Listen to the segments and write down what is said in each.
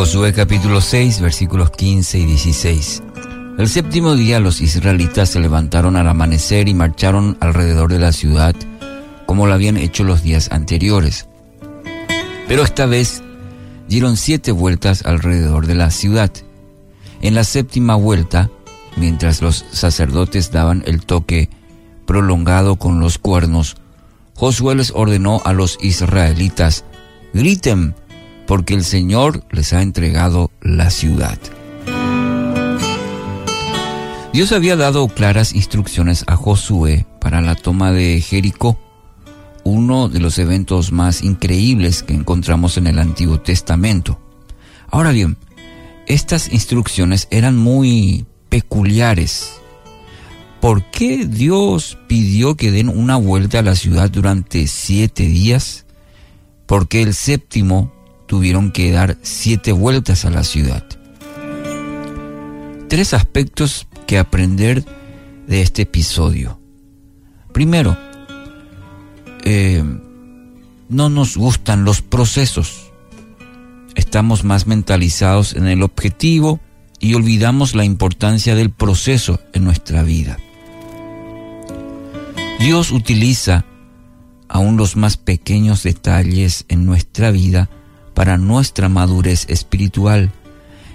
Josué capítulo 6 versículos 15 y 16. El séptimo día los israelitas se levantaron al amanecer y marcharon alrededor de la ciudad como lo habían hecho los días anteriores. Pero esta vez dieron siete vueltas alrededor de la ciudad. En la séptima vuelta, mientras los sacerdotes daban el toque prolongado con los cuernos, Josué les ordenó a los israelitas, griten, porque el Señor les ha entregado la ciudad. Dios había dado claras instrucciones a Josué para la toma de Jericó, uno de los eventos más increíbles que encontramos en el Antiguo Testamento. Ahora bien, estas instrucciones eran muy peculiares. ¿Por qué Dios pidió que den una vuelta a la ciudad durante siete días? Porque el séptimo tuvieron que dar siete vueltas a la ciudad. Tres aspectos que aprender de este episodio. Primero, eh, no nos gustan los procesos. Estamos más mentalizados en el objetivo y olvidamos la importancia del proceso en nuestra vida. Dios utiliza aún los más pequeños detalles en nuestra vida para nuestra madurez espiritual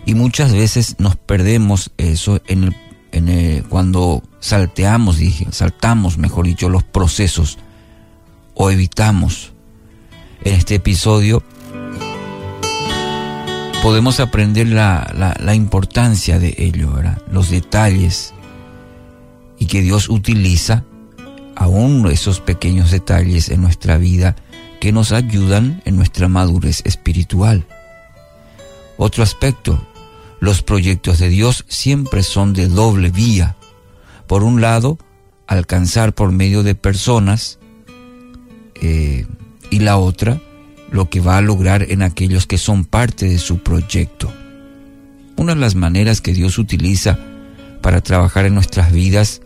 y muchas veces nos perdemos eso en el cuando salteamos, dije, saltamos, mejor dicho, los procesos o evitamos. En este episodio podemos aprender la, la importancia de ello, ¿verdad? los detalles y que Dios utiliza aún esos pequeños detalles en nuestra vida que nos ayudan en nuestra madurez espiritual. Otro aspecto, los proyectos de Dios siempre son de doble vía. Por un lado, alcanzar por medio de personas eh, y la otra, lo que va a lograr en aquellos que son parte de su proyecto. Una de las maneras que Dios utiliza para trabajar en nuestras vidas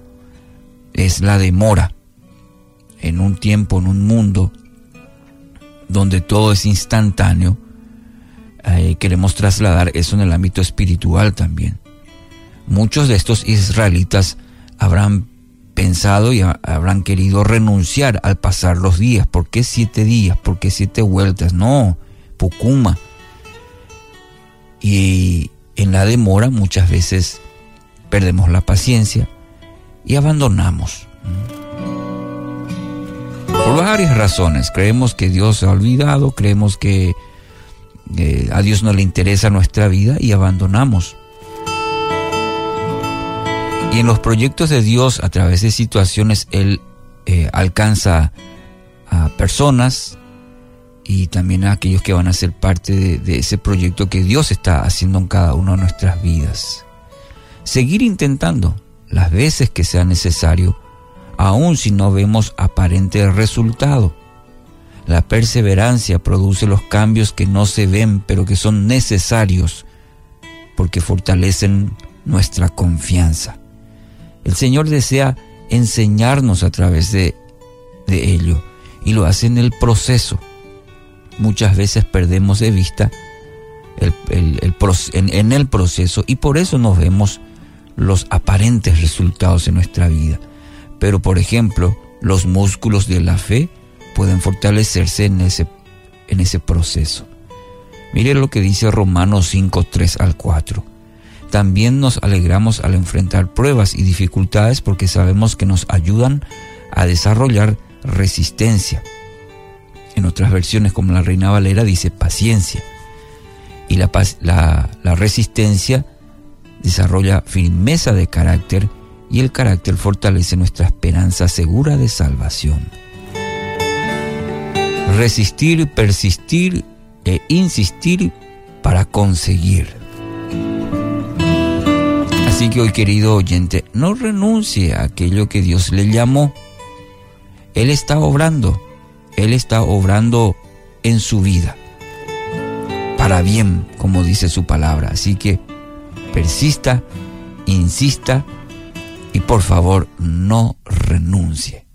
es la demora. En un tiempo, en un mundo donde todo es instantáneo, eh, queremos trasladar eso en el ámbito espiritual también. Muchos de estos israelitas habrán pensado y habrán querido renunciar al pasar los días. ¿Por qué siete días? ¿Por qué siete vueltas? No, Pucuma. Y en la demora muchas veces perdemos la paciencia y abandonamos. Varias razones. Creemos que Dios se ha olvidado, creemos que a Dios no le interesa nuestra vida y abandonamos. Y en los proyectos de Dios, a través de situaciones, Él eh, alcanza a personas y también a aquellos que van a ser parte de ese proyecto que Dios está haciendo en cada una de nuestras vidas. Seguir intentando las veces que sea necesario, aun si no vemos aparente resultado. La perseverancia produce los cambios que no se ven, pero que son necesarios porque fortalecen nuestra confianza. El Señor desea enseñarnos a través de, ello y lo hace en el proceso. Muchas veces perdemos de vista el, en el proceso y por eso nos vemos los aparentes resultados en nuestra vida. Pero por ejemplo, los músculos de la fe pueden fortalecerse en ese, en ese proceso. Mire lo que dice Romanos 5, 3 al 4. También nos alegramos al enfrentar pruebas y dificultades porque sabemos que nos ayudan a desarrollar resistencia. En otras versiones como la Reina Valera dice paciencia. Y la, la, la resistencia desarrolla firmeza de carácter y el carácter fortalece nuestra esperanza segura de salvación resistir, persistir e insistir para conseguir. Así que hoy querido oyente, no renuncie a aquello que Dios le llamó. Él está obrando, Él está obrando en su vida, para bien, como dice su palabra. Así que persista, insista y por favor no renuncie.